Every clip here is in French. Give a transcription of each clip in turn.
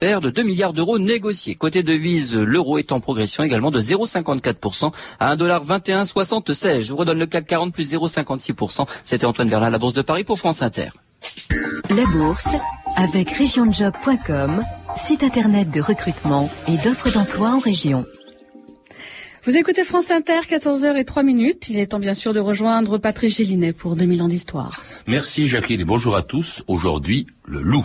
de 2 milliards d'euros négociés. Côté devise, l'euro est en progression également de 0,54% à 1,2176. Je vous redonne le CAC 40 plus 0,56%. C'était Antoine Verlin, la Bourse de Paris pour France Inter. La Bourse avec regionjob.com, site internet de recrutement et d'offres d'emploi en région. Vous écoutez France Inter, 14h et 3 minutes. Il est temps bien sûr de rejoindre Patrice Gélinet pour 2000 ans d'histoire. Merci Jacqueline et bonjour à tous. Aujourd'hui, le loup.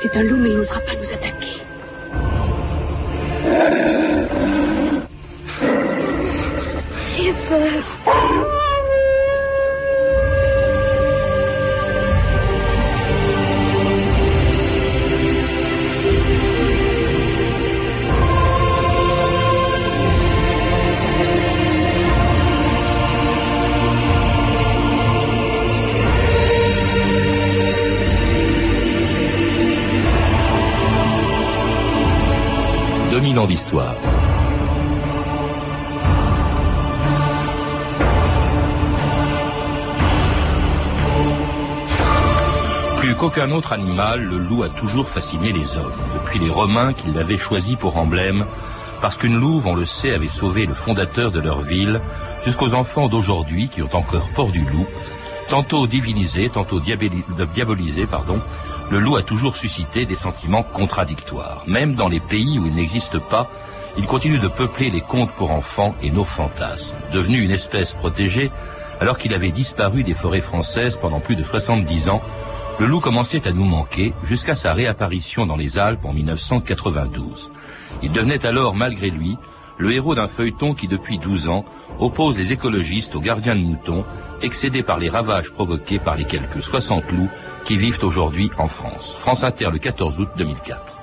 C'est un loup, mais il n'osera pas nous attaquer. J'ai peur. Plus qu'aucun autre animal, le loup a toujours fasciné les hommes, depuis les Romains qui l'avaient choisi pour emblème, parce qu'une louve, on le sait, avait sauvé le fondateur de leur ville, jusqu'aux enfants d'aujourd'hui qui ont encore peur du loup, tantôt divinisé, tantôt diabolisé, pardon, le loup a toujours suscité des sentiments contradictoires. Même dans les pays où il n'existe pas, il continue de peupler les contes pour enfants et nos fantasmes. Devenu une espèce protégée, alors qu'il avait disparu des forêts françaises pendant plus de 70 ans, le loup commençait à nous manquer jusqu'à sa réapparition dans les Alpes en 1992. Il devenait alors, malgré lui, le héros d'un feuilleton qui, depuis 12 ans, oppose les écologistes aux gardiens de moutons, excédés par les ravages provoqués par les quelques 60 loups qui vivent aujourd'hui en France. France Inter le 14 août 2004.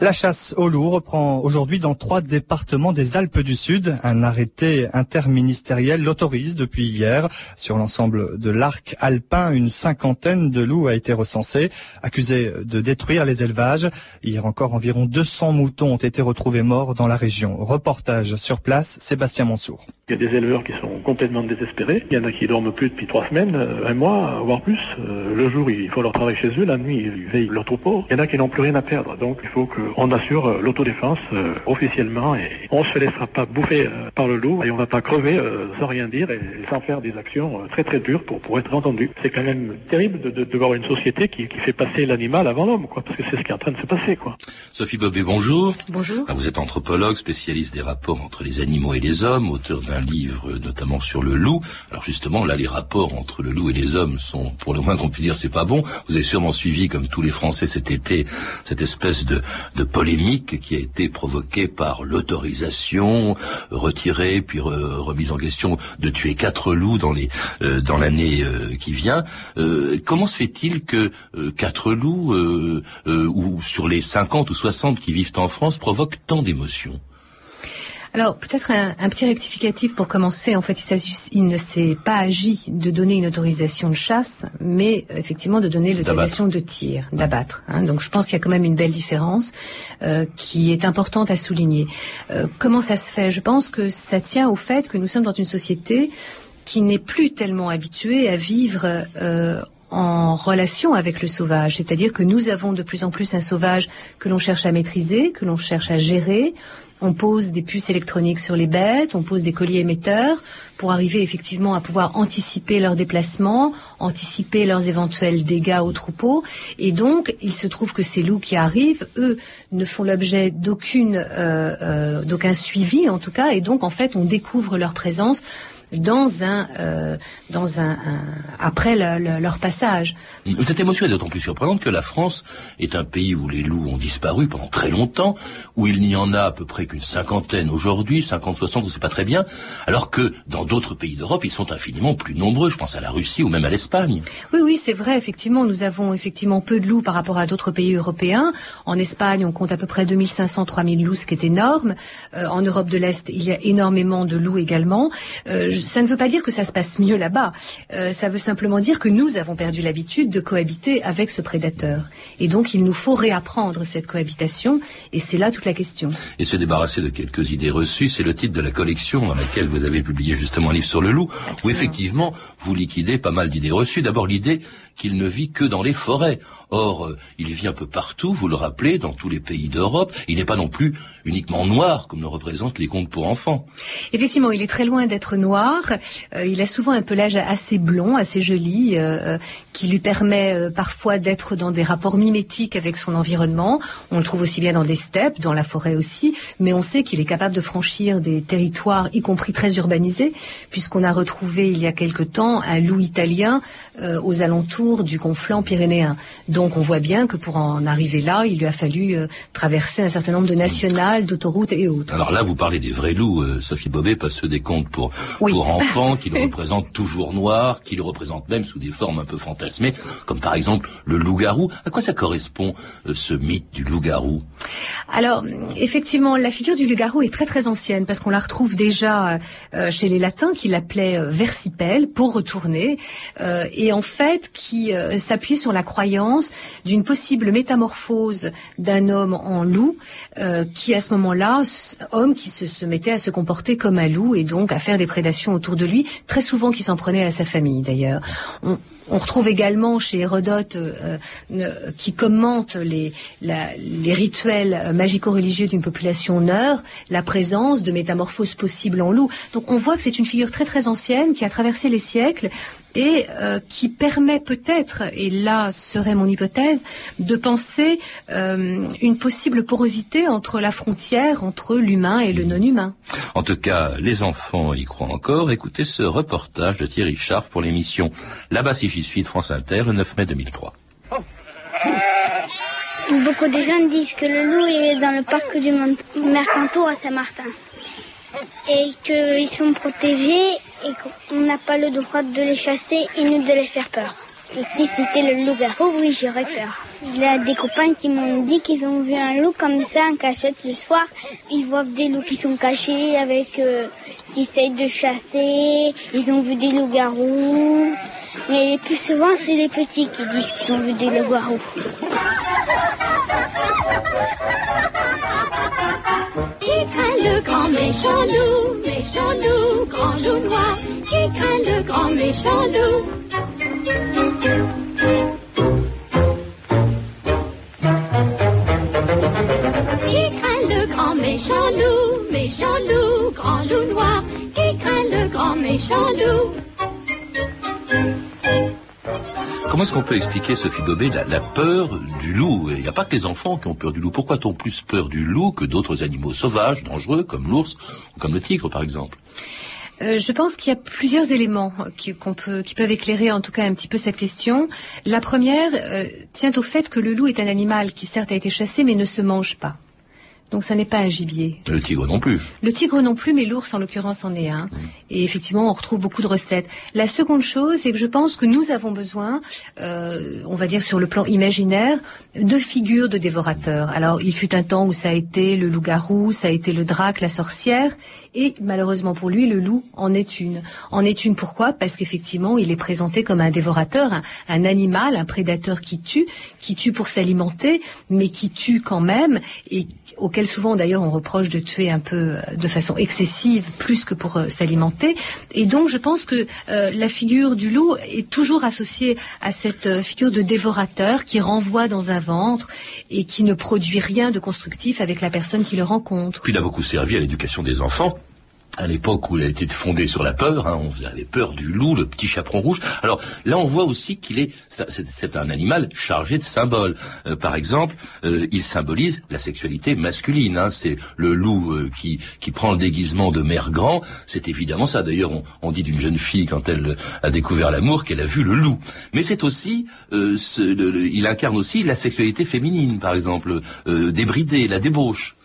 La chasse au loup reprend aujourd'hui dans trois départements des Alpes du Sud. Un arrêté interministériel l'autorise depuis hier. Sur l'ensemble de l'arc alpin, une cinquantaine de loups a été recensée, accusés de détruire les élevages. Hier encore, environ 200 moutons ont été retrouvés morts dans la région. Reportage sur place, Sébastien Monsour. Il y a des éleveurs qui sont complètement désespérés. Il y en a qui dorment plus depuis trois semaines, euh, un mois, voire plus. Euh, le jour, il faut leur travailler chez eux. La nuit, ils veillent leur troupeau. Il y en a qui n'ont plus rien à perdre. Donc, il faut qu'on assure euh, l'autodéfense officiellement et on se laissera pas bouffer par le loup et on va pas crever sans rien dire et sans faire des actions très très dures pour, pour être entendu. C'est quand même terrible de, de, voir une société qui, qui fait passer l'animal avant l'homme, quoi, parce que c'est ce qui est en train de se passer, quoi. Sophie Bobé, bonjour. Bonjour. Ah, vous êtes anthropologue, spécialiste des rapports entre les animaux et les hommes, auteur d'un livre notamment sur le loup. Alors justement, là, les rapports entre le loup et les hommes sont, pour le moins qu'on puisse dire, c'est pas bon. Vous avez sûrement suivi, comme tous les Français cet été, cette espèce de, de polémique qui a été provoquée par l'autorisation retirée puis remise en question de tuer quatre loups dans les euh, dans l'année euh, qui vient. Euh, comment se fait-il que quatre loups ou sur les 50 ou 60 qui vivent en France provoquent tant d'émotions? Alors peut-être un, petit rectificatif pour commencer. En fait, il, il ne s'est pas agi de donner une autorisation de chasse, mais effectivement de donner l'autorisation de tir, d'abattre. Hein. Donc je pense qu'il y a quand même une belle différence euh, qui est importante à souligner. Euh, comment ça se fait? Je pense que ça tient au fait que nous sommes dans une société qui n'est plus tellement habituée à vivre euh, en relation avec le sauvage, c'est-à-dire que nous avons de plus en plus un sauvage que l'on cherche à maîtriser, que l'on cherche à gérer, on pose des puces électroniques sur les bêtes, on pose des colliers émetteurs pour arriver effectivement à pouvoir anticiper leurs déplacements, anticiper leurs éventuels dégâts au troupeau. Et donc, il se trouve que ces loups qui arrivent, eux, ne font l'objet d'aucune, euh, euh, d'aucun suivi en tout cas. Et donc, en fait, on découvre leur présence dans un, euh, dans un, après leur passage. Cette émotion est d'autant plus surprenante que la France est un pays où les loups ont disparu pendant très longtemps, où il n'y en a à peu près qu'une cinquantaine aujourd'hui, 50, 60, on ne sait pas très bien, alors que dans d'autres pays d'Europe, ils sont infiniment plus nombreux. Je pense à la Russie ou même à l'Espagne. Oui, oui, c'est vrai. Effectivement, nous avons effectivement peu de loups par rapport à d'autres pays européens. En Espagne, on compte à peu près 2500, 3000 loups, ce qui est énorme. Euh, en Europe de l'Est, il y a énormément de loups également. Euh, ça ne veut pas dire que ça se passe mieux là-bas. Euh, ça veut simplement dire que nous avons perdu l'habitude de cohabiter avec ce prédateur. Et donc, il nous faut réapprendre cette cohabitation. Et c'est là toute la question. Et se débarrasser de quelques idées reçues, c'est le titre de la collection dans laquelle vous avez publié justement un livre sur le loup, où effectivement, vous liquidez pas mal d'idées reçues. D'abord, l'idée qu'il ne vit que dans les forêts. Or, euh, il vit un peu partout, vous le rappelez, dans tous les pays d'Europe. Il n'est pas non plus uniquement noir, comme le représentent les contes pour enfants. Effectivement, il est très loin d'être noir. Euh, il a souvent un pelage assez blond, assez joli, euh, qui lui permet parfois d'être dans des rapports mimétiques avec son environnement. On le trouve aussi bien dans des steppes, dans la forêt aussi, mais on sait qu'il est capable de franchir des territoires, y compris très urbanisés, puisqu'on a retrouvé il y a quelque temps un loup italien aux alentours du conflant pyrénéen. Donc on voit bien que pour en arriver là, il lui a fallu euh, traverser un certain nombre de nationales, d'autoroutes et autres. Alors là, vous parlez des vrais loups, euh, Sophie Bobet, pas ceux des contes pour, pour enfants, qui le représentent toujours noir, qui le représentent même sous des formes un peu fantasmées, comme par exemple le loup-garou. À quoi ça correspond, euh, ce mythe du loup-garou? Alors, effectivement, la figure du loup-garou est très très ancienne, parce qu'on la retrouve déjà chez les latins, qui l'appelaient versipelle, pour retourner, et en fait, qui s'appuie sur la croyance d'une possible métamorphose d'un homme en loup, euh, qui à ce moment-là, homme qui se, mettait à se comporter comme un loup et donc à faire des prédations autour de lui, très souvent qui s'en prenait à sa famille d'ailleurs. Retrouve également chez Hérodote, euh, euh, qui commente les, rituels magico-religieux d'une population neur, la présence de métamorphoses possibles en loup. Donc on voit que c'est une figure très très ancienne qui a traversé les siècles et euh, qui permet peut-être, et là serait mon hypothèse, de penser une possible porosité entre la frontière entre l'humain et le non-humain. En tout cas, les enfants y croient encore. Écoutez ce reportage de Thierry Scharf pour l'émission Là-bas si j'y suis de France Inter le 9 mai 2003. Beaucoup de gens disent que le loup est dans le parc du Mercantour à Saint-Martin. Et qu'ils sont protégés et qu'on n'a pas le droit de les chasser et ni de les faire peur. Et si c'était le loup-garou, oui, j'aurais peur. Il y a des copains qui m'ont dit qu'ils ont vu un loup comme ça en cachette le soir. Ils voient des loups qui sont cachés avec euh, qui essayent de chasser. Ils ont vu des loups-garous. Mais le plus souvent, c'est les petits qui disent qu'ils ont vu des loups-garous. Qui craint le grand méchant loup, méchant loup, grand loup noir? Qui craint le grand méchant loup? Comment est-ce qu'on peut expliquer, Sophie Bobet, la, peur du loup? Il n'y a pas que les enfants qui ont peur du loup. Pourquoi a-t-on plus peur du loup que d'autres animaux sauvages, dangereux, comme l'ours ou comme le tigre, par exemple? Euh, je pense qu'il y a plusieurs éléments qui, peut, qui peuvent éclairer en tout cas un petit peu cette question. La première euh, tient au fait que le loup est un animal qui certes a été chassé mais ne se mange pas. Donc ça n'est pas un gibier. Le tigre non plus. Le tigre non plus, mais l'ours en l'occurrence en est un. Mmh. Et effectivement, on retrouve beaucoup de recettes. La seconde chose, c'est que je pense que nous avons besoin, euh, on va dire sur le plan imaginaire, de figures de dévorateurs. Alors il fut un temps où ça a été le loup-garou, ça a été le drac, la sorcière, et malheureusement pour lui, le loup en est une. En est une pourquoi? Parce qu'effectivement, il est présenté comme un dévorateur, un, un animal, un prédateur qui tue, qui tue pour s'alimenter, mais qui tue quand même et auquel souvent d'ailleurs on reproche de tuer un peu euh, de façon excessive, plus que pour euh, s'alimenter. Et donc je pense que euh, la figure du loup est toujours associée à cette figure de dévorateur qui renvoie dans un ventre et qui ne produit rien de constructif avec la personne qui le rencontre. Puis il a beaucoup servi à l'éducation des enfants à l'époque où a été fondé sur la peur, hein, on avait peur du loup, le petit chaperon rouge. Alors là, on voit aussi qu'il est, c'est un animal chargé de symboles. Euh, par exemple, euh, il symbolise la sexualité masculine. Hein, c'est le loup euh, qui qui prend le déguisement de mère grand. C'est évidemment ça. D'ailleurs, on, on, dit d'une jeune fille quand elle a découvert l'amour qu'elle a vu le loup. Mais c'est aussi, ce, il incarne aussi la sexualité féminine, par exemple, débridée, la débauche.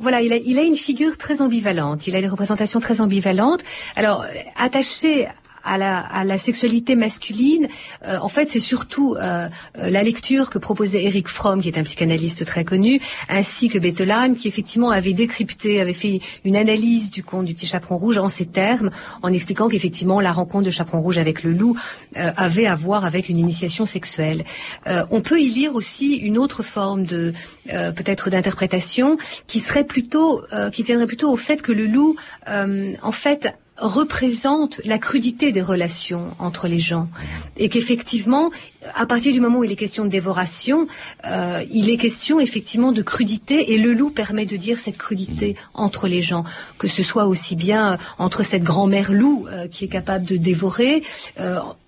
Voilà, il a, il a une figure très ambivalente. Il a des représentations très ambivalentes. Alors, attaché à la, à la sexualité masculine, euh, en fait, c'est surtout euh, euh, la lecture que proposait Eric Fromm, qui est un psychanalyste très connu, ainsi que Bettelheim, qui effectivement avait décrypté, avait fait une analyse du conte du petit chaperon rouge en ces termes, en expliquant qu'effectivement la rencontre de chaperon rouge avec le loup avait à voir avec une initiation sexuelle. on peut y lire aussi une autre forme de peut-être d'interprétation qui serait plutôt, qui tiendrait plutôt au fait que le loup, en fait, représente la crudité des relations entre les gens et qu'effectivement, à partir du moment où il est question de dévoration, euh, il est question effectivement de crudité et le loup permet de dire cette crudité mm. entre les gens, que ce soit aussi bien euh, entre cette grand-mère loup euh, qui est capable de dévorer.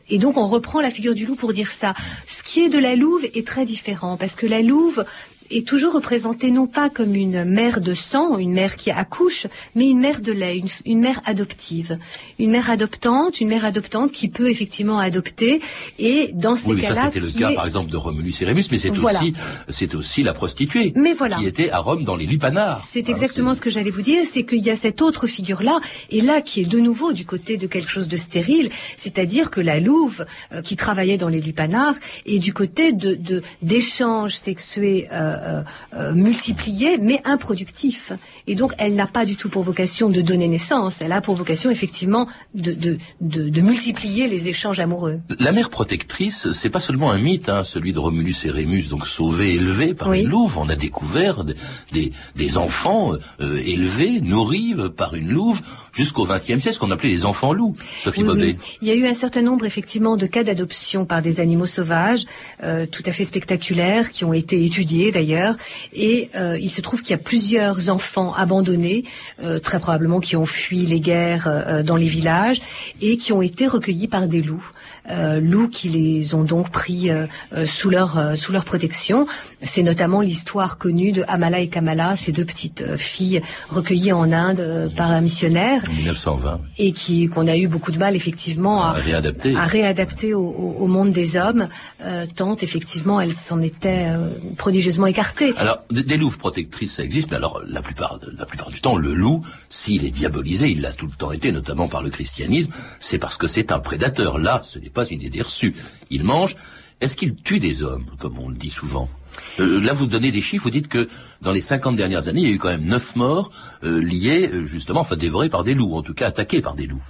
et donc on reprend la figure du loup pour dire ça. Ce qui est de la louve est très différent parce que la louve est toujours représentée non pas comme une mère de sang, une mère qui accouche, mais une mère de lait, une, mère adoptive, une mère adoptante, une mère adoptante qui peut effectivement adopter. Et dans ces oui, cas-là, ça c'était le cas par exemple de Romulus et Rémus, mais c'est aussi c'est aussi la prostituée mais voilà. qui était à Rome dans les lupanards. C'est exactement ce que j'allais vous dire, c'est qu'il y a cette autre figure-là, et là qui est de nouveau du côté de quelque chose de stérile, c'est-à-dire que la louve euh, qui travaillait dans les lupanards est du côté de d'échanges sexués. Euh, euh, euh, multiplié, mais improductif. Et donc, elle n'a pas du tout pour vocation de donner naissance. Elle a pour vocation, effectivement, de, de, de, multiplier les échanges amoureux. La mère protectrice, c'est pas seulement un mythe, hein, celui de Romulus et Rémus, donc sauvés, élevés par une louve. On a découvert des, des, enfants euh, élevés, nourris par une louve jusqu'au XXe siècle, ce qu'on appelait les enfants loups. Sophie Bobet. Il y a eu un certain nombre, effectivement, de cas d'adoption par des animaux sauvages, tout à fait spectaculaires, qui ont été étudiés d'ailleurs et euh, il se trouve qu'il y a plusieurs enfants abandonnés, euh, très probablement qui ont fui les guerres euh, dans les villages, et qui ont été recueillis par des loups. Euh, loups qui les ont donc pris euh, euh, sous leur sous leur protection. C'est notamment l'histoire connue de Amala et Kamala, ces deux petites filles recueillies en Inde par un missionnaire. En 1920. Et qui qu'on a eu beaucoup de mal effectivement à, réadapter, à réadapter au, monde des hommes, tant effectivement elles s'en étaient prodigieusement écartées. Alors des, louves protectrices ça existe, mais alors la plupart la plupart du temps le loup, s'il est diabolisé, il l'a tout le temps été, notamment par le christianisme, c'est parce que c'est un prédateur. Là, ce n'est pas une idée reçue. Il mange. Est-ce qu'il tue des hommes, comme on le dit souvent? Euh, là, vous donnez des chiffres, vous dites que dans les 50 dernières années, il y a eu quand même 9 morts euh, liés, euh, justement, enfin dévorés par des loups, en tout cas attaqués par des loups.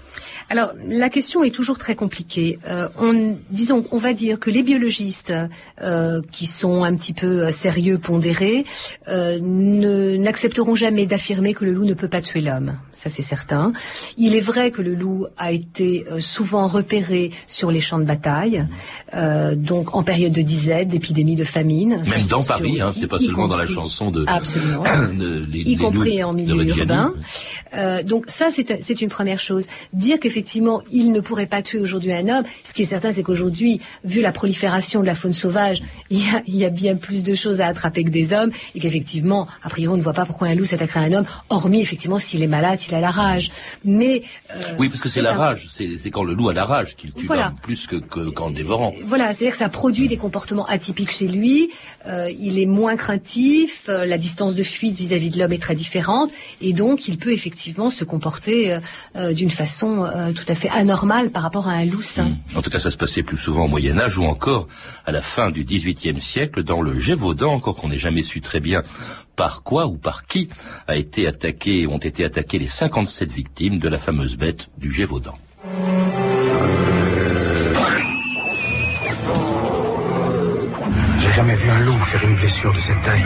Alors, la question est toujours très compliquée. Euh, on, disons, on va dire que les biologistes euh, qui sont un petit peu euh, sérieux, pondérés, n'accepteront jamais d'affirmer que le loup ne peut pas tuer l'homme. Ça, c'est certain. Il est vrai que le loup a été souvent repéré sur les champs de bataille, donc en période de disette, d'épidémie, de famine. Même dans Paris, hein, c'est pas seulement dans la chanson de... Absolument. y compris en milieu urbain. donc ça, c'est une première chose. Dire qu'effectivement, effectivement, il ne pourrait pas tuer aujourd'hui un homme. Ce qui est certain, c'est qu'aujourd'hui, vu la prolifération de la faune sauvage, il y, a, bien plus de choses à attraper que des hommes, et qu'effectivement, a priori, on ne voit pas pourquoi un loup s'attaquerait à un homme, hormis effectivement s'il est malade, s'il a la rage. Mais euh, oui, parce que c'est la rage, c'est quand le loup a la rage qu'il tue plus que, qu'en le dévorant. Voilà, c'est-à-dire que ça produit des comportements atypiques chez lui. Euh, il est moins craintif, euh, la distance de fuite vis-à-vis de l'homme est très différente, et donc il peut effectivement se comporter d'une façon tout à fait anormal par rapport à un loup sain. Hmm. En tout cas, ça se passait plus souvent au Moyen Âge ou encore à la fin du XVIIIe siècle dans le Gévaudan, encore qu'on n'ait jamais su très bien par quoi ou par qui a été attaqué, ont été attaquées les 57 victimes de la fameuse bête du Gévaudan. J'ai jamais vu un loup faire une blessure de cette taille.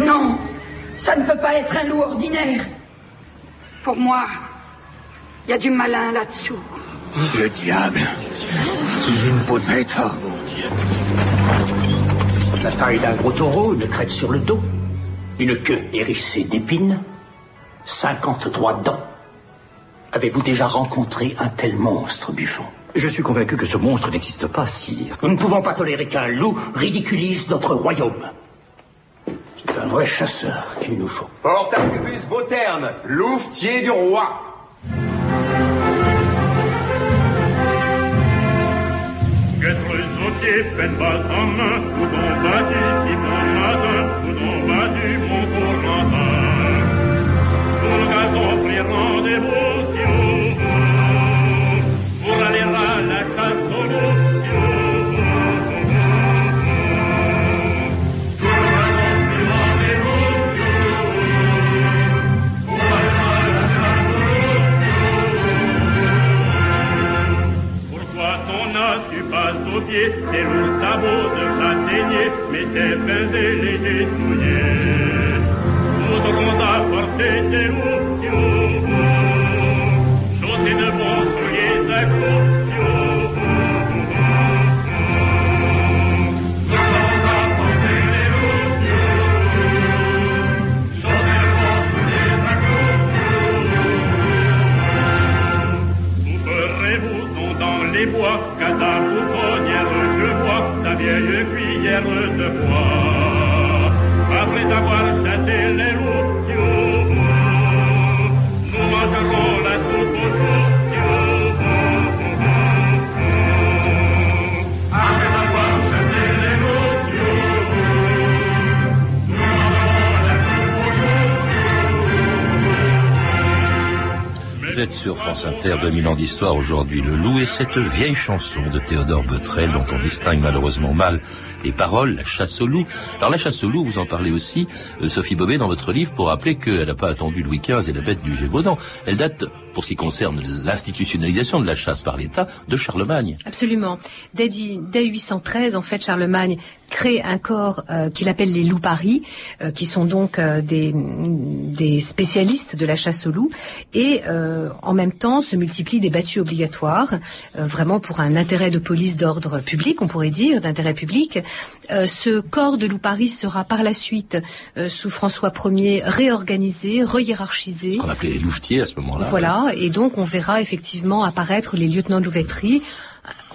Non, ça ne peut pas être un loup ordinaire. Pour moi, il y a du malin là-dessous. Le diable. C'est une peau de bête. La taille d'un gros taureau, une crête sur le dos, une queue hérissée d'épines, 53 dents. Avez-vous déjà rencontré un tel monstre, Buffon? Je suis convaincu que ce monstre n'existe pas, sire. Nous ne pouvons pas tolérer qu'un loup ridiculise notre royaume. C'est un vrai chasseur qu'il nous faut. Porte Arquebus Beauterne, louvetier du roi. Quatre sautiers peine pas en main, où les bois, qu'à ta boutonnière je vois ta vieille cuillère de bois. Après avoir chassé les loups, nous mangerons êtes sur France Inter, 2000 ans d'histoire aujourd'hui, le loup et cette vieille chanson de Théodore Botrel dont on distingue malheureusement mal les paroles, la chasse au loup. Alors la chasse au loup, vous en parlez aussi, euh, Sophie Bobet, dans votre livre, pour rappeler qu'elle n'a pas attendu Louis XV et la bête du Gévaudan. Elle date, pour ce qui concerne l'institutionnalisation de la chasse par l'État, de Charlemagne. Absolument. Dès, dix- dès 813, en fait, Charlemagne crée un corps euh, qu'il appelle les loups paris, euh, qui sont donc euh, des, des spécialistes de la chasse aux loups, et en même temps se multiplient des battues obligatoires, vraiment pour un intérêt de police d'ordre public, on pourrait dire, d'intérêt public. Ce corps de loups paris sera par la suite, sous François Ier, réorganisé, rehiérarchisé. On appelait les louvetiers à ce moment-là. Voilà, et donc on verra effectivement apparaître les lieutenants de louveterie.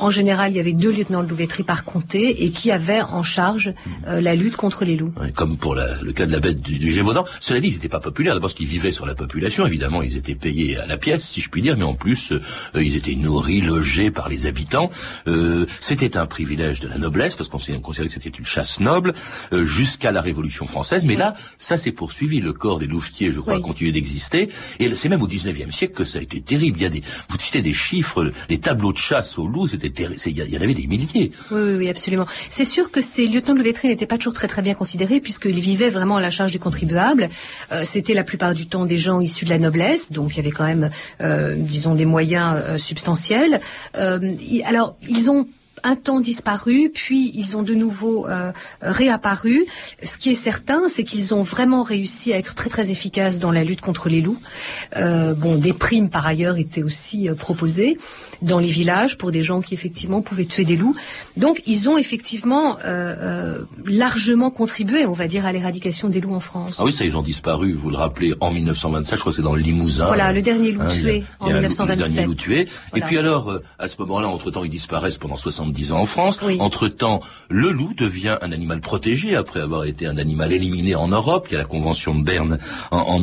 En général, il y avait deux lieutenants de louveterie par comté et qui avaient en charge euh, la lutte contre les loups. Ouais, Comme pour la- le cas de la bête du, du Gévaudan. Cela dit, ils n'étaient pas populaires. D'abord, parce qu'ils vivaient sur la population. Évidemment, ils étaient payés à la pièce, si je puis dire. Mais en plus, euh, ils étaient nourris, logés par les habitants. Euh, c'était un privilège de la noblesse, parce qu'on considérait que c'était une chasse noble, euh, jusqu'à la Révolution française. Mais là, ça s'est poursuivi. Le corps des louvetiers, je crois, Oui. a continué d'exister. Et c'est même au 19e siècle que ça a été terrible. Il y a des, vous citez des chiffres, les tableaux de chasse au loup, c'était Il y, en avait des milliers. Oui, oui, absolument. C'est sûr que ces lieutenants de louveterie n'étaient pas toujours très très bien considérés puisqu'ils vivaient vraiment à la charge du contribuable. Euh, C'était la plupart du temps des gens issus de la noblesse, donc il y avait quand même, euh, disons, des moyens euh, substantiels. Alors, ils ont un temps disparu, puis ils ont de nouveau réapparu. Ce qui est certain, c'est qu'ils ont vraiment réussi à être très très efficaces dans la lutte contre les loups. Bon, des primes par ailleurs étaient aussi proposées dans les villages pour des gens qui effectivement pouvaient tuer des loups. Donc ils ont effectivement euh, euh, largement contribué, on va dire, à l'éradication des loups en France. Ah oui, ça, ils ont disparu, vous le rappelez, en 1927, je crois que c'est dans le Limousin. Voilà, le dernier loup Hein, tué en il y a un loup- 1927. Le dernier loup tué. Voilà. Et puis alors, euh, à ce moment-là, entre-temps, ils disparaissent pendant 70 ans en France. Entre-temps, le loup devient un animal protégé après avoir été un animal éliminé en Europe. Il y a la Convention de Berne en, en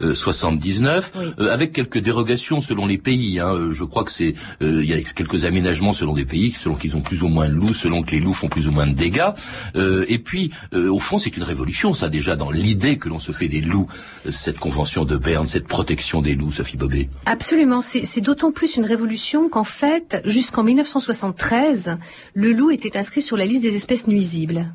1979, euh, avec quelques dérogations selon les pays. hein. Euh, Je crois que c'est, euh, il y a quelques aménagements selon des pays, selon qu'ils ont plus ou moins de loups, selon que les loups font plus ou moins de dégâts. Euh, et puis, euh, au fond, c'est une révolution, ça déjà dans l'idée que l'on se fait des loups. Cette Convention de Berne, cette protection des loups, Sophie Bobet. Absolument, c'est d'autant plus une révolution qu'en fait, jusqu'en 1973, le loup était inscrit sur la liste des espèces nuisibles.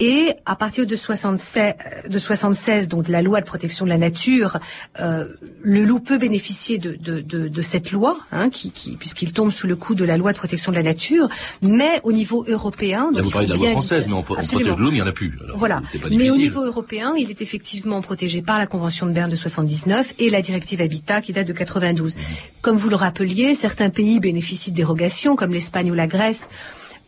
Et à partir de 76, de 76 donc la loi de protection de la nature, euh, le loup peut bénéficier de, de, de, de cette loi, hein, qui, qui, puisqu'il tombe sous le coup de la loi de protection de la nature, mais au niveau européen. donc Là, vous il parlez de la loi française, mais on, on protège le loup, mais il n'y en a plus. Alors, Voilà. Pas Mais au niveau européen, il est effectivement protégé par la Convention de Berne de 79 et la directive Habitat qui date de 92. Comme vous le rappeliez, certains pays bénéficient de dérogations, comme l'Espagne ou la Grèce.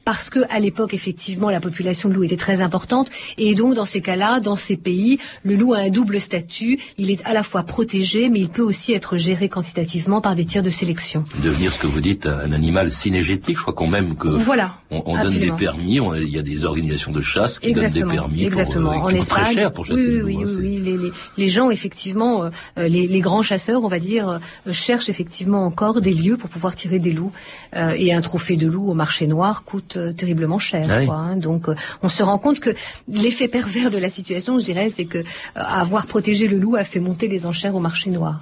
Parce que à l'époque, effectivement, la population de loup était très importante, et donc dans ces cas-là, dans ces pays, le loup a un double statut. Il est à la fois protégé, mais il peut aussi être géré quantitativement par des tirs de sélection. Devenir ce que vous dites un animal synégétique, je crois qu'on même que Voilà. on, on donne des permis, on- il y a des organisations de chasse qui Exactement, donnent des permis exactement. pour, euh, en coûtent très Espagne, cher pour chasser oui, oui, loup. oui, hein, oui, les, les, les gens effectivement, euh, euh, les, les grands chasseurs, on va dire, euh, cherchent effectivement encore des lieux pour pouvoir tirer des loups. Et un trophée de loup au marché noir coûte coûte euh, terriblement cher. Ah oui. quoi, hein. Donc, euh, on se rend compte que l'effet pervers de la situation, je dirais, c'est que euh, avoir protégé le loup a fait monter les enchères au marché noir.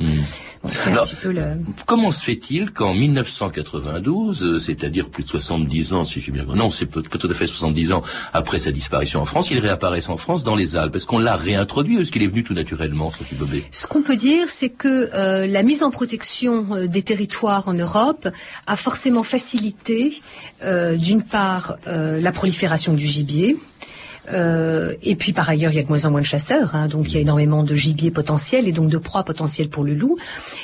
Bon, c'est un Alors, petit peu le... Comment se fait-il qu'en 1992, euh, c'est-à-dire plus de 70 ans, si j'ai bien non, c'est peu tout à fait 70 ans après sa disparition en France, il réapparaisse en France dans les Alpes. Est-ce qu'on l'a réintroduit ou est-ce qu'il est venu tout naturellement, Sophie Bobet? Ce qu'on peut dire, c'est que euh, la mise en protection des territoires en Europe a forcément facilité, euh, d'une part, euh, la prolifération du gibier. Euh, et puis par ailleurs, il y a de moins en moins de chasseurs, hein, donc il y a énormément de gibier potentiel et donc de proies potentielles pour le loup.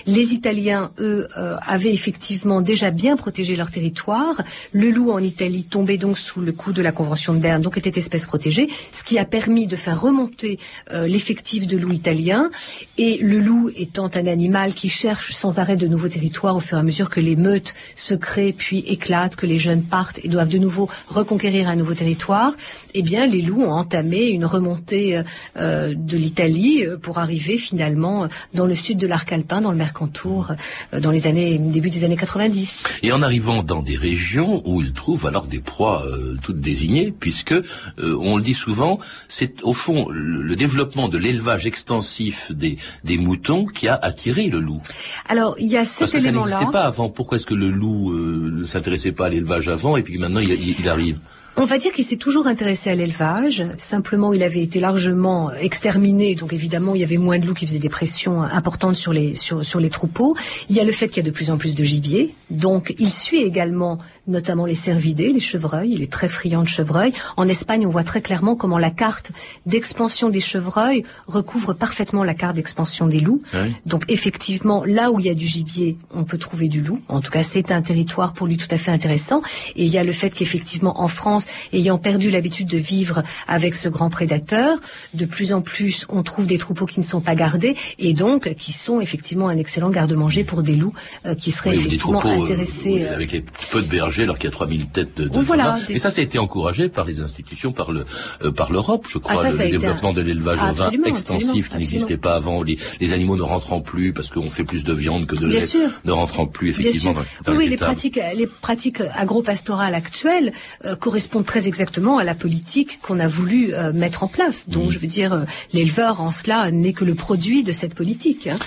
Les Italiens, eux, euh, avaient effectivement déjà bien protégé leur territoire. Le loup en Italie tombait donc sous le coup de la Convention de Berne, donc était espèce protégée, ce qui a permis de faire remonter euh, l'effectif de loup italien. Et le loup étant un animal qui cherche sans arrêt de nouveaux territoires au fur et à mesure que les meutes se créent puis éclatent, que les jeunes partent et doivent de nouveau reconquérir un nouveau territoire, eh bien les loups ont entamé une remontée euh, euh, de l'Italie euh, pour arriver finalement dans le sud de l'arc alpin, dans le Mercantour, dans les années début des années 90. Et en arrivant dans des régions où ils trouvent alors des proies euh, toutes désignées, puisque euh, on le dit souvent, c'est au fond le, le développement de l'élevage extensif des, des moutons qui a attiré le loup. Alors il y a Parce cet que ça élément-là. n'existait pas avant. Pourquoi est-ce que le loup euh, ne s'intéressait pas à l'élevage avant et puis maintenant il, il- il arrive? On va dire qu'il s'est toujours intéressé à l'élevage. Simplement, il avait été largement exterminé. Donc, évidemment, il y avait moins de loups qui faisaient des pressions importantes sur les, sur, sur les troupeaux. Il y a le fait qu'il y a de plus en plus de gibier. Donc, il suit également, notamment les cervidés, les chevreuils. Il est très friand de chevreuils. En Espagne, on voit très clairement comment la carte d'expansion des chevreuils recouvre parfaitement la carte d'expansion des loups. Donc, effectivement, là où il y a du gibier, on peut trouver du loup. En tout cas, c'est un territoire pour lui tout à fait intéressant. Et il y a le fait qu'effectivement, en France, ayant perdu l'habitude de vivre avec ce grand prédateur, de plus en plus, on trouve des troupeaux qui ne sont pas gardés et donc qui sont effectivement un excellent garde-manger pour des loups euh, qui seraient Oui, effectivement troupeaux, euh, intéressés. euh, avec les peu de bergers, alors qu'il y a 3000 têtes de, de voilà, des- Et ça, ça a été encouragé par les institutions, par le euh, par l'Europe, je crois, Ah, ça, le, ça développement un- de l'élevage Ah, au vin extensif absolument, qui n'existait pas avant. Les, les animaux ne rentrant plus parce qu'on fait plus de viande que de Bien lait, sûr. ne rentrant plus Bien effectivement sûr. dans, dans oui, les les pratiques, les pratiques agro-pastorales actuelles euh, correspondent très exactement à la politique qu'on a voulu euh, mettre en place. Donc, Mmh. je veux dire, euh, l'éleveur en cela n'est que le produit de cette politique. hein.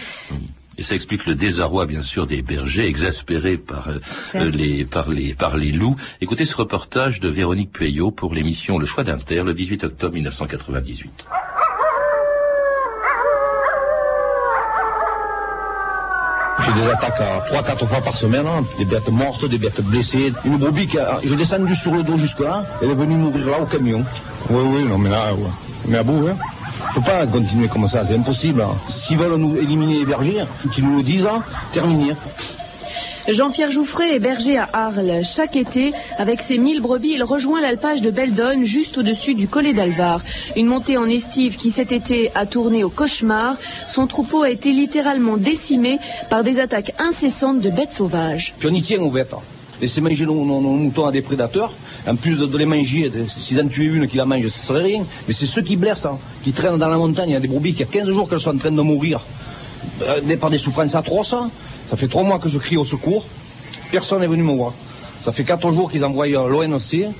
Et ça explique le désarroi, bien sûr, des bergers exaspérés par euh, les par les par les loups. Écoutez ce reportage de Véronique Pueyo pour l'émission Le Choix d'Inter, le 18 octobre 1998. J'ai des attaques à 3-4 fois par semaine, hein. des bêtes mortes, des bêtes blessées. Une brebis qui a... J'ai descendu sur le dos jusque là, elle est venue mourir là au camion. Oui, oui, non mais là, est à bout, hein. On peut pas continuer comme ça, c'est impossible. hein. S'ils veulent nous éliminer les bergers, qu'ils nous le disent, hein, terminé. Jean-Pierre Jouffret est berger à Arles. Chaque été, avec ses 1000 brebis, il rejoint l'alpage de Beldonne, juste au-dessus du collet d'Alvar. Une montée en estive qui cet été a tourné au cauchemar. Son troupeau a été littéralement décimé par des attaques incessantes de bêtes sauvages. On y tient aux bêtes. Laisser manger nos, moutons à des prédateurs, en plus de, les manger, s'ils en tuaient une qui la mange, ce serait rien. Mais c'est ceux qui blessent, hein, qui traînent dans la montagne. Il y a des brebis qui, a 15 jours qu'elles sont en train de mourir, euh, par des souffrances atroces. hein. Ça fait trois mois que je crie au secours. Personne n'est venu me voir. Ça fait quatre jours qu'ils envoient euh, l'ONC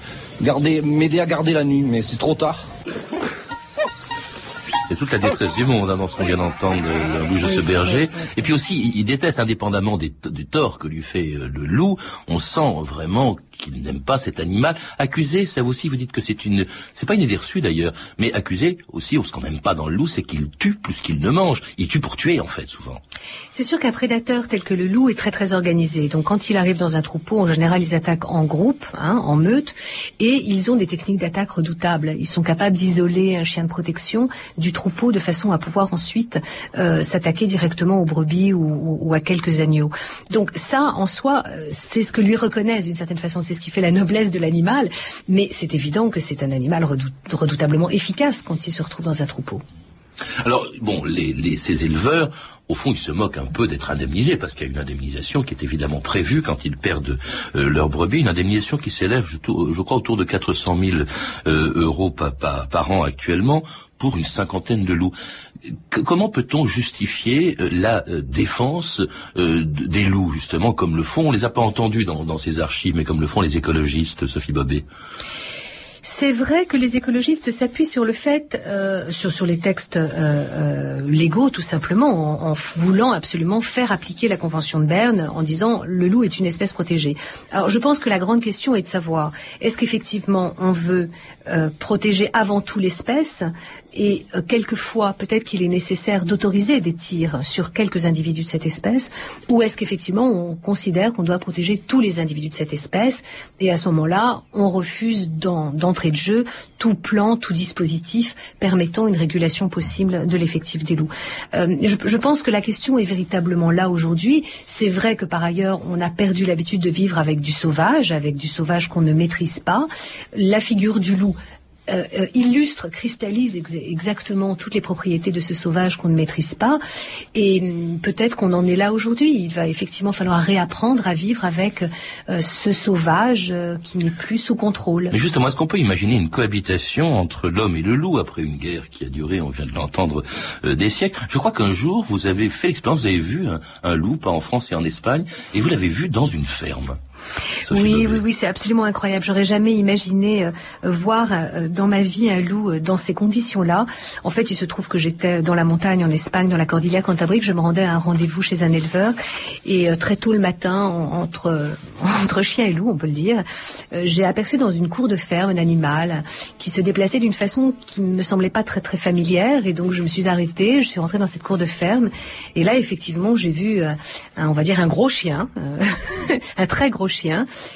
m'aider à garder la nuit, mais c'est trop tard. Toute la détresse du monde, dans ce qu'on vient d'entendre euh, bouche de ce berger. Et puis aussi, il, il déteste, indépendamment des, du tort que lui fait euh, le loup, on sent vraiment qu'il n'aime pas cet animal. Accusé, ça aussi, vous dites que c'est une, c'est pas une idée reçue d'ailleurs, mais accusé aussi, ce qu'on n'aime pas dans le loup, c'est qu'il tue plus qu'il ne mange. Il tue pour tuer, en fait, souvent. C'est sûr qu'un prédateur tel que le loup est très très organisé. Donc quand il arrive dans un troupeau, en général, ils attaquent en groupe, hein, en meute, et ils ont des techniques d'attaque redoutables. Ils sont capables d'isoler un chien de protection du troupeau de façon à pouvoir ensuite euh, s'attaquer directement aux brebis ou, à quelques agneaux. Donc ça, en soi, euh, c'est ce que lui reconnaissent d'une certaine façon. C'est ce qui fait la noblesse de l'animal. Mais c'est évident que c'est un animal redou- redoutablement efficace quand il se retrouve dans un troupeau. Alors, bon, ces éleveurs, au fond, ils se moquent un peu d'être indemnisés, parce qu'il y a une indemnisation qui est évidemment prévue quand ils perdent euh, leur brebis, une indemnisation qui s'élève, je, crois, autour de 400 000 euh, euros par an actuellement, une cinquantaine de loups. comment peut-on justifier euh, la euh, défense des loups, justement, comme le font, on les a pas entendus dans, dans ces archives, mais comme le font les écologistes, Sophie Bobet c'est vrai que les écologistes s'appuient sur le fait, euh, sur, sur les textes euh, euh, légaux tout simplement, en, voulant absolument faire appliquer la Convention de Berne, en disant le loup est une espèce protégée. Alors je pense que la grande question est de savoir est-ce qu'effectivement on veut protéger avant tout l'espèce et quelquefois peut-être qu'il est nécessaire d'autoriser des tirs sur quelques individus de cette espèce, ou est-ce qu'effectivement on considère qu'on doit protéger tous les individus de cette espèce et à ce moment-là on refuse d'entrée de jeu tout plan, tout dispositif permettant une régulation possible de l'effectif des loups. Euh, je, je, pense que la question est véritablement là aujourd'hui. C'est vrai que par ailleurs, on a perdu l'habitude de vivre avec du sauvage, avec du sauvage qu'on ne maîtrise pas. La figure du loup euh, euh, illustre, cristallise exactement toutes les propriétés de ce sauvage qu'on ne maîtrise pas. Et hum, peut-être qu'on en est là aujourd'hui. Il va effectivement falloir réapprendre à vivre avec euh, ce sauvage qui n'est plus sous contrôle. Mais justement, est-ce qu'on peut imaginer une cohabitation entre l'homme et le loup après une guerre qui a duré, on vient de l'entendre, des siècles? Je crois qu'un jour, vous avez fait l'expérience, vous avez vu un loup, pas en France et en Espagne, et vous l'avez vu dans une ferme oui, oui, oui, c'est absolument incroyable. J'aurais jamais imaginé euh, voir euh, dans ma vie un loup euh, dans ces conditions-là. En fait, il se trouve que j'étais dans la montagne en Espagne, dans la Cordillère Cantabrique. Je me rendais à un rendez-vous chez un éleveur et très tôt le matin, entre entre chien et loup, on peut le dire, j'ai aperçu dans une cour de ferme un animal qui se déplaçait d'une façon qui me semblait pas très très familière et donc je me suis arrêtée. Je suis rentrée dans cette cour de ferme et là, effectivement, j'ai vu, un, on va dire, un gros chien, un très gros chien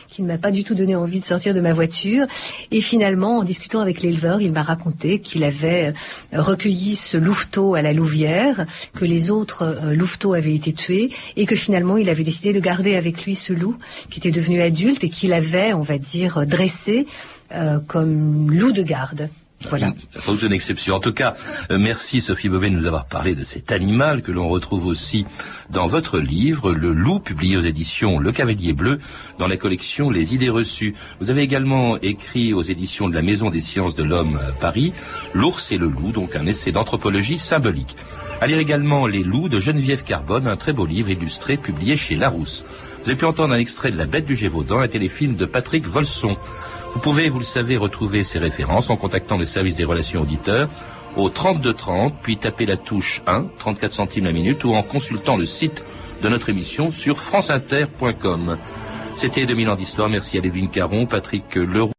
qui ne m'a pas du tout donné envie de sortir de ma voiture. Et finalement, en discutant avec l'éleveur, il m'a raconté qu'il avait euh, recueilli ce louveteau à la louvière, que les autres euh, louveteaux avaient été tués et que finalement il avait décidé de garder avec lui ce loup qui était devenu adulte et qu'il avait, on va dire, dressé euh, comme loup de garde. Voilà. Sans doute une exception. En tout cas, euh, merci Sophie Bobet de nous avoir parlé de cet animal que l'on retrouve aussi dans votre livre, Le Loup, publié aux éditions Le Cavalier Bleu, dans la collection Les Idées Reçues. Vous avez également écrit aux éditions de la Maison des Sciences de l'Homme Paris, L'Ours et le Loup, donc un essai d'anthropologie symbolique. À lire également Les Loups de Geneviève Carbone, un très beau livre illustré publié chez Larousse. Vous avez pu entendre un extrait de La Bête du Gévaudan, un téléfilm de Patrick Volson. Vous pouvez, vous le savez, retrouver ces références en contactant le service des relations auditeurs au 3230, puis taper la touche 1, 34 centimes la minute, ou en consultant le site de notre émission sur franceinter.com. C'était 2000 ans d'histoire. Merci à Lévin Caron, Patrick Leroux.